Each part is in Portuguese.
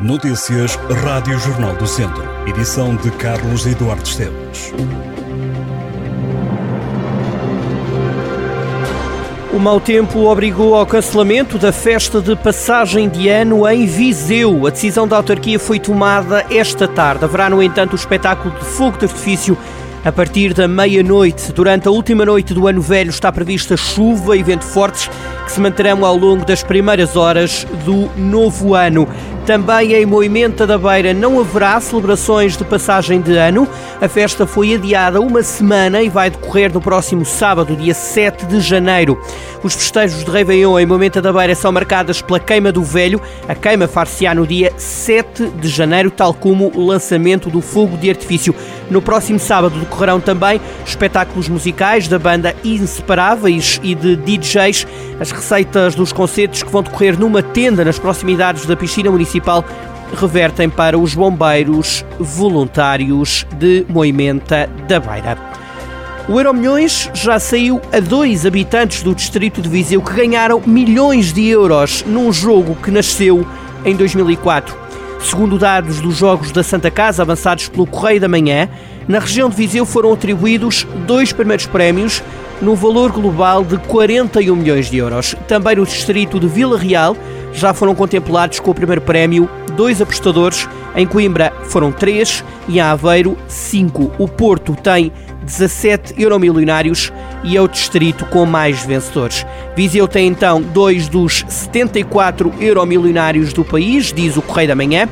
Notícias Rádio Jornal do Centro. Edição de Carlos Eduardo Esteves. O mau tempo obrigou ao cancelamento da festa de passagem de ano em Viseu. A decisão da autarquia foi tomada esta tarde. Haverá, no entanto, o espetáculo de fogo de artifício a partir da meia-noite. Durante a última noite do ano velho está prevista chuva e vento fortes que se manterão ao longo das primeiras horas do novo ano. Também em Moimenta da Beira não haverá celebrações de passagem de ano. A festa foi adiada uma semana e vai decorrer no próximo sábado, dia 7 de janeiro. Os festejos de Réveillon em Moimenta da Beira são marcadas pela queima do velho. A queima far-se-á no dia 7 de janeiro, tal como o lançamento do fogo de artifício. No próximo sábado decorrerão também espetáculos musicais da banda Inseparáveis e de DJs. As receitas dos concertos que vão decorrer numa tenda nas proximidades da piscina municipal revertem para os bombeiros voluntários de Moimenta da Beira. O Euromilhões já saiu a dois habitantes do distrito de Viseu que ganharam milhões de euros num jogo que nasceu em 2004. Segundo dados dos Jogos da Santa Casa avançados pelo Correio da Manhã, na região de Viseu foram atribuídos dois primeiros prémios no valor global de 41 milhões de euros. Também no distrito de Vila Real já foram contemplados com o primeiro prémio dois apostadores. Em Coimbra foram três e em Aveiro cinco. O Porto tem 17 euromilionários e é o distrito com mais vencedores. Viseu tem então dois dos 74 euromilionários do país, diz o Correio da Manhã.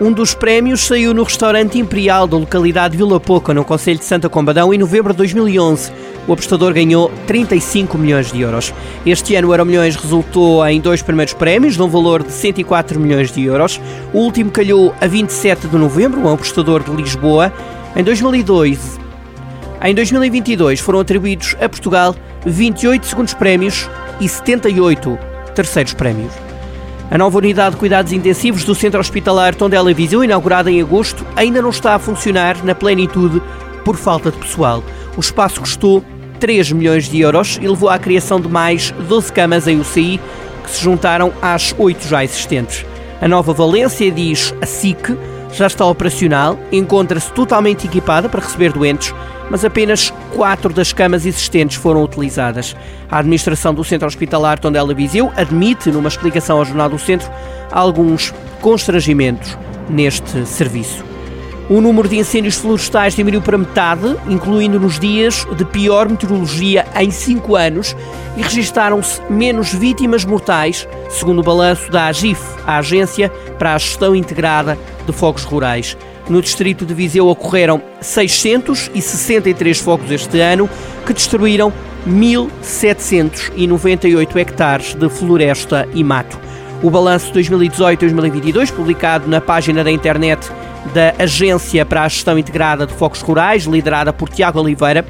Um dos prémios saiu no restaurante Imperial da localidade de Vila Pouca, no Conselho de Santa Combadão, em novembro de 2011. O apostador ganhou 35 milhões de euros. Este ano o Euromilhões resultou em dois primeiros prémios, num valor de 104 milhões de euros. O último calhou a 27 de novembro, um apostador de Lisboa. Em 2002, em 2022 foram atribuídos a Portugal 28 segundos prémios e 78 terceiros prémios. A nova unidade de cuidados intensivos do Centro Hospitalar Tondela Viseu, inaugurada em agosto, ainda não está a funcionar na plenitude por falta de pessoal. O espaço custou 3 milhões de euros e levou à criação de mais 12 camas em UCI, que se juntaram às 8 já existentes. A nova Valência, diz a SIC, já está operacional, encontra-se totalmente equipada para receber doentes, mas apenas quatro das camas existentes foram utilizadas. A administração do Centro Hospitalar Tondela Viseu admite, numa explicação ao Jornal do Centro, alguns constrangimentos neste serviço. O número de incêndios florestais diminuiu para metade, incluindo nos dias de pior meteorologia em cinco anos, e registaram-se menos vítimas mortais, segundo o balanço da AGIF, a Agência para a Gestão Integrada de Fogos Rurais. No distrito de Viseu ocorreram 663 fogos este ano, que destruíram 1.798 hectares de floresta e mato. O balanço 2018-2022, publicado na página da internet da Agência para a Gestão Integrada de Focos Rurais, liderada por Tiago Oliveira,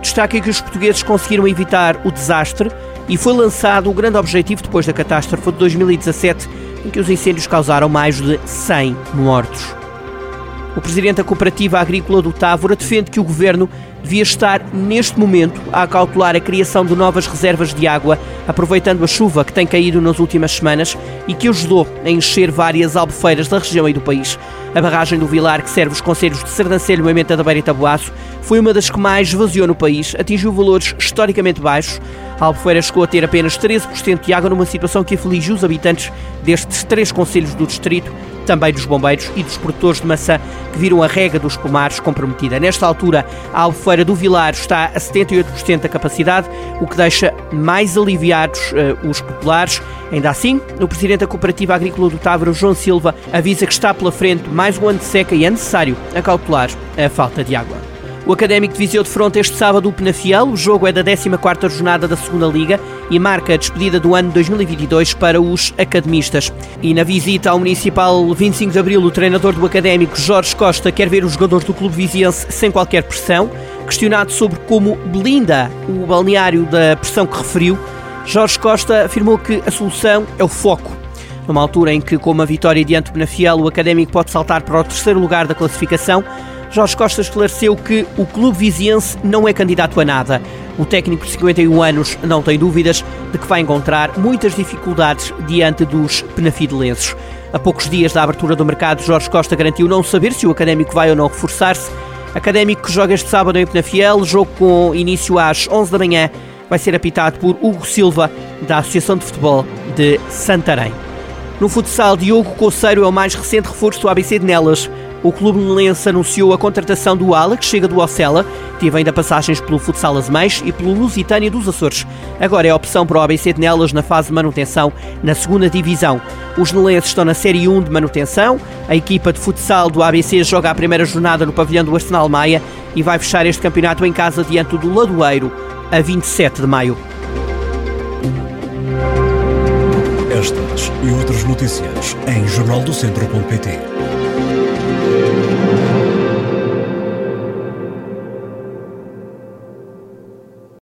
destaca que os portugueses conseguiram evitar o desastre e foi lançado o grande objetivo depois da catástrofe de 2017, em que os incêndios causaram mais de 100 mortos. O presidente da Cooperativa Agrícola do Távora defende que o governo devia estar, neste momento, a cautelar a criação de novas reservas de água, aproveitando a chuva que tem caído nas últimas semanas e que ajudou a encher várias albufeiras da região e do país. A barragem do Vilar, que serve os conselhos de Sardancelho, Moimenta da Beira e Taboaço, foi uma das que mais esvaziou no país, atingiu valores historicamente baixos. Albufeira chegou a ter apenas 13% de água numa situação que aflige os habitantes destes três conselhos do distrito, também dos bombeiros e dos produtores de maçã que viram a rega dos pomares comprometida. Nesta altura, a Albufeira do Vilar está a 78% da capacidade, o que deixa mais aliviados uh, os populares. Ainda assim, o presidente da Cooperativa Agrícola do Távora, João Silva, avisa que está pela frente mais um ano de seca e é necessário acautelar a falta de água. O Académico de Viseu defronta este sábado o Penafiel. O jogo é da 14ª jornada da Segunda Liga e marca a despedida do ano 2022 para os academistas. E na visita ao Municipal 25 de Abril, o treinador do Académico, Jorge Costa, quer ver os jogadores do clube viziense sem qualquer pressão. Questionado sobre como blinda o balneário da pressão que referiu, Jorge Costa afirmou que a solução é o foco. Numa altura em que, com uma vitória diante do Penafiel, o Académico pode saltar para o terceiro lugar da classificação, Jorge Costa esclareceu que o clube viziense não é candidato a nada. O técnico de 51 anos não tem dúvidas de que vai encontrar muitas dificuldades diante dos penafidelenses. A poucos dias da abertura do mercado, Jorge Costa garantiu não saber se o Académico vai ou não reforçar-se. Académico que joga este sábado em Penafiel, jogo com início às 11 da manhã, vai ser apitado por Hugo Silva, da Associação de Futebol de Santarém. No futsal, Diogo Coceiro é o mais recente reforço do ABC de Nelas. O clube nelense anunciou a contratação do Ala, que chega do Ocela, teve ainda passagens pelo Futsal Azemais e pelo Lusitânia dos Açores. Agora é a opção para o ABC de Nelas na fase de manutenção na segunda divisão. Os nelenses estão na Série 1 de manutenção. A equipa de futsal do ABC joga a primeira jornada no pavilhão do Arsenal Maia e vai fechar este campeonato em casa diante do Ladoeiro, a 27 de maio. Estas e outras notícias em jornaldocentro.pt